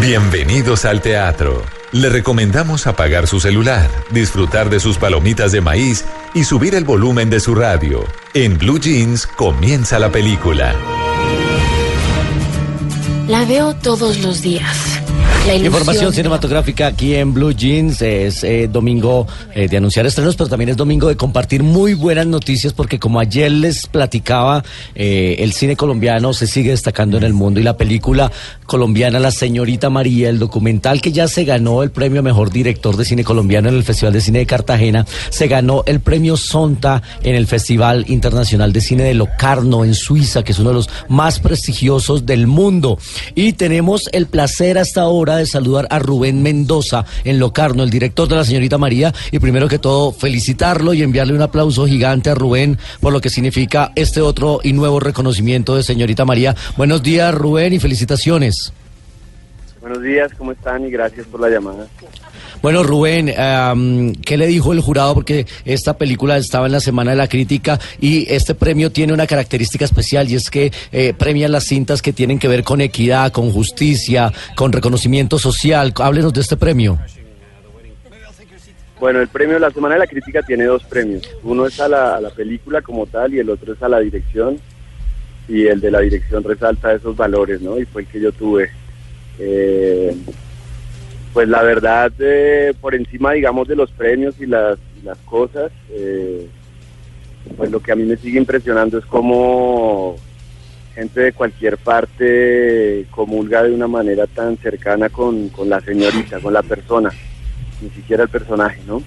Bienvenidos al teatro. Le recomendamos apagar su celular, disfrutar de sus palomitas de maíz y subir el volumen de su radio. En Blue Jeans comienza la película. La veo todos los días. Información cinematográfica aquí en Blue Jeans. Es eh, domingo eh, de anunciar estrenos, pero también es domingo de compartir muy buenas noticias porque como ayer les platicaba, eh, el cine colombiano se sigue destacando en el mundo y la película colombiana La Señorita María, el documental que ya se ganó el premio Mejor Director de Cine Colombiano en el Festival de Cine de Cartagena, se ganó el premio Sonta en el Festival Internacional de Cine de Locarno en Suiza, que es uno de los más prestigiosos del mundo. Y tenemos el placer hasta ahora de saludar a Rubén Mendoza en Locarno, el director de La Señorita María. Y primero que todo, felicitarlo y enviarle un aplauso gigante a Rubén por lo que significa este otro y nuevo reconocimiento de Señorita María. Buenos días, Rubén, y felicitaciones. Buenos días, ¿cómo están? Y gracias por la llamada. Bueno, Rubén, am, ¿qué le dijo el jurado? Porque esta película estaba en la Semana de la Crítica y este premio tiene una característica especial y es que eh, premia las cintas que tienen que ver con equidad, con justicia, con reconocimiento social. Háblenos de este premio. Bueno, el premio de la Semana de la Crítica tiene dos premios. Uno es a la, a la película como tal y el otro es a la dirección. Y el de la dirección resalta esos valores, ¿no? Y fue el que yo tuve. Eh, pues la verdad, eh, por encima, digamos, de los premios y las, y las cosas, eh, pues lo que a mí me sigue impresionando es cómo gente de cualquier parte comulga de una manera tan cercana con, con la señorita, con la persona, ni siquiera el personaje, ¿no?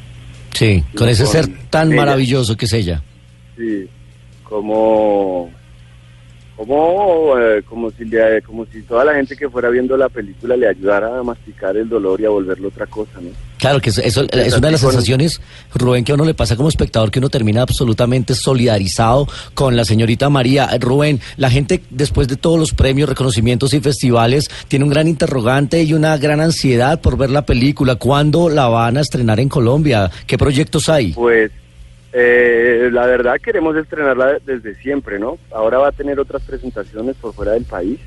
Sí, con ese ser tan ella. maravilloso que es ella. Sí, como, como, eh, como si le- como si toda la gente que fuera viendo la película le ayudara a masticar el dolor y a volverlo otra cosa, ¿no? Claro que eso, eso es una de las sensaciones, Rubén, que a uno le pasa como espectador, que uno termina absolutamente solidarizado con la señorita María. Rubén, la gente después de todos los premios, reconocimientos y festivales tiene un gran interrogante y una gran ansiedad por ver la película. ¿Cuándo la van a estrenar en Colombia? ¿Qué proyectos hay? Pues eh, la verdad queremos estrenarla desde siempre, ¿no? Ahora va a tener otras presentaciones por fuera del país,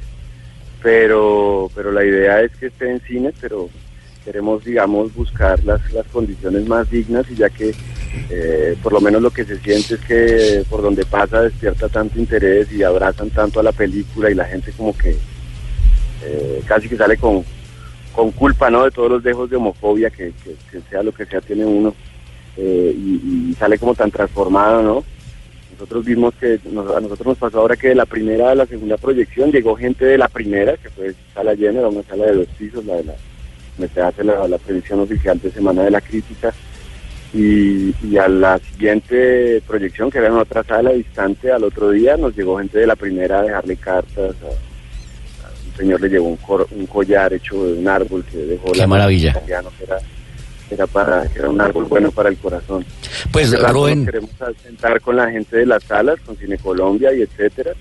pero pero la idea es que esté en cines, pero queremos, digamos, buscar las, las condiciones más dignas y ya que eh, por lo menos lo que se siente es que por donde pasa despierta tanto interés y abrazan tanto a la película y la gente como que eh, casi que sale con, con culpa, ¿no? De todos los dejos de homofobia que, que- que sea lo que sea tiene uno eh, y, y sale como tan transformado, ¿no? Nosotros vimos que nos- a nosotros nos pasó ahora que de la primera a la segunda proyección llegó gente de la primera, que fue sala llena, era una sala de dos pisos, la de la, donde se hace la, la previsión oficial de Semana de la Crítica, y, y a la siguiente proyección, que era en otra sala distante, al otro día nos llegó gente de la primera a dejarle cartas, a- a un señor le llevó un, cor- un collar hecho de un árbol que dejó Qué la maravilla. italiano, que era, era para era un árbol bueno para el corazón. Pues, Rubén, nos queremos sentar con la gente de las salas, con Cine Colombia y etcétera,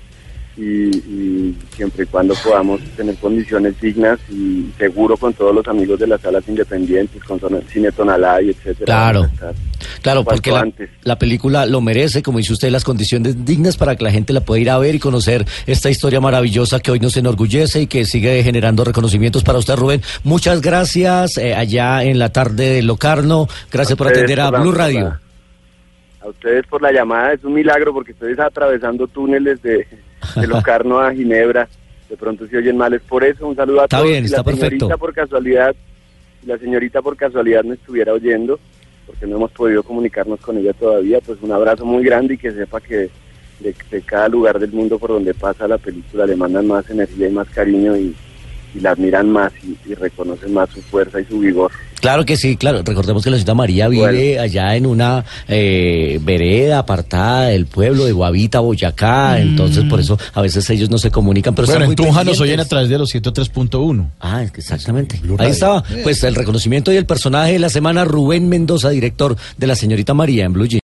y, y siempre y cuando podamos tener condiciones dignas y seguro con todos los amigos de las salas independientes, con Cine Tonalá y etcétera. Claro. Claro, porque la, antes. la película lo merece, como dice usted, las condiciones dignas para que la gente la pueda ir a ver y conocer esta historia maravillosa que hoy nos enorgullece y que sigue generando reconocimientos para usted, Rubén. Muchas gracias eh, allá en la tarde de Locarno. Gracias por ustedes atender a Blue la- Radio. A ustedes por la llamada, es un milagro porque estoy atravesando túneles de, de Locarno a Ginebra. De pronto se oyen mal, es por eso. Un saludo a Está todos. bien, está la señorita perfecto. por casualidad, la señorita por casualidad no estuviera oyendo, porque no hemos podido comunicarnos con ella todavía, pues un abrazo muy grande y que sepa que de, de cada lugar del mundo por donde pasa la película le mandan más energía y más cariño y, y la admiran más y, y reconocen más su fuerza y su vigor. Claro que sí, claro. Recordemos que la señorita María vive Bueno. allá en una eh, vereda apartada del pueblo de Guavita, Boyacá. Entonces, por eso a veces ellos no se comunican. Pero Bueno, están en muy Tunja nos oyen a través de los 103.1. Ah, es que exactamente. Ahí estaba, pues el reconocimiento y el personaje de la semana, Rubén Mendoza, director de La Señorita María en Blue Jeans.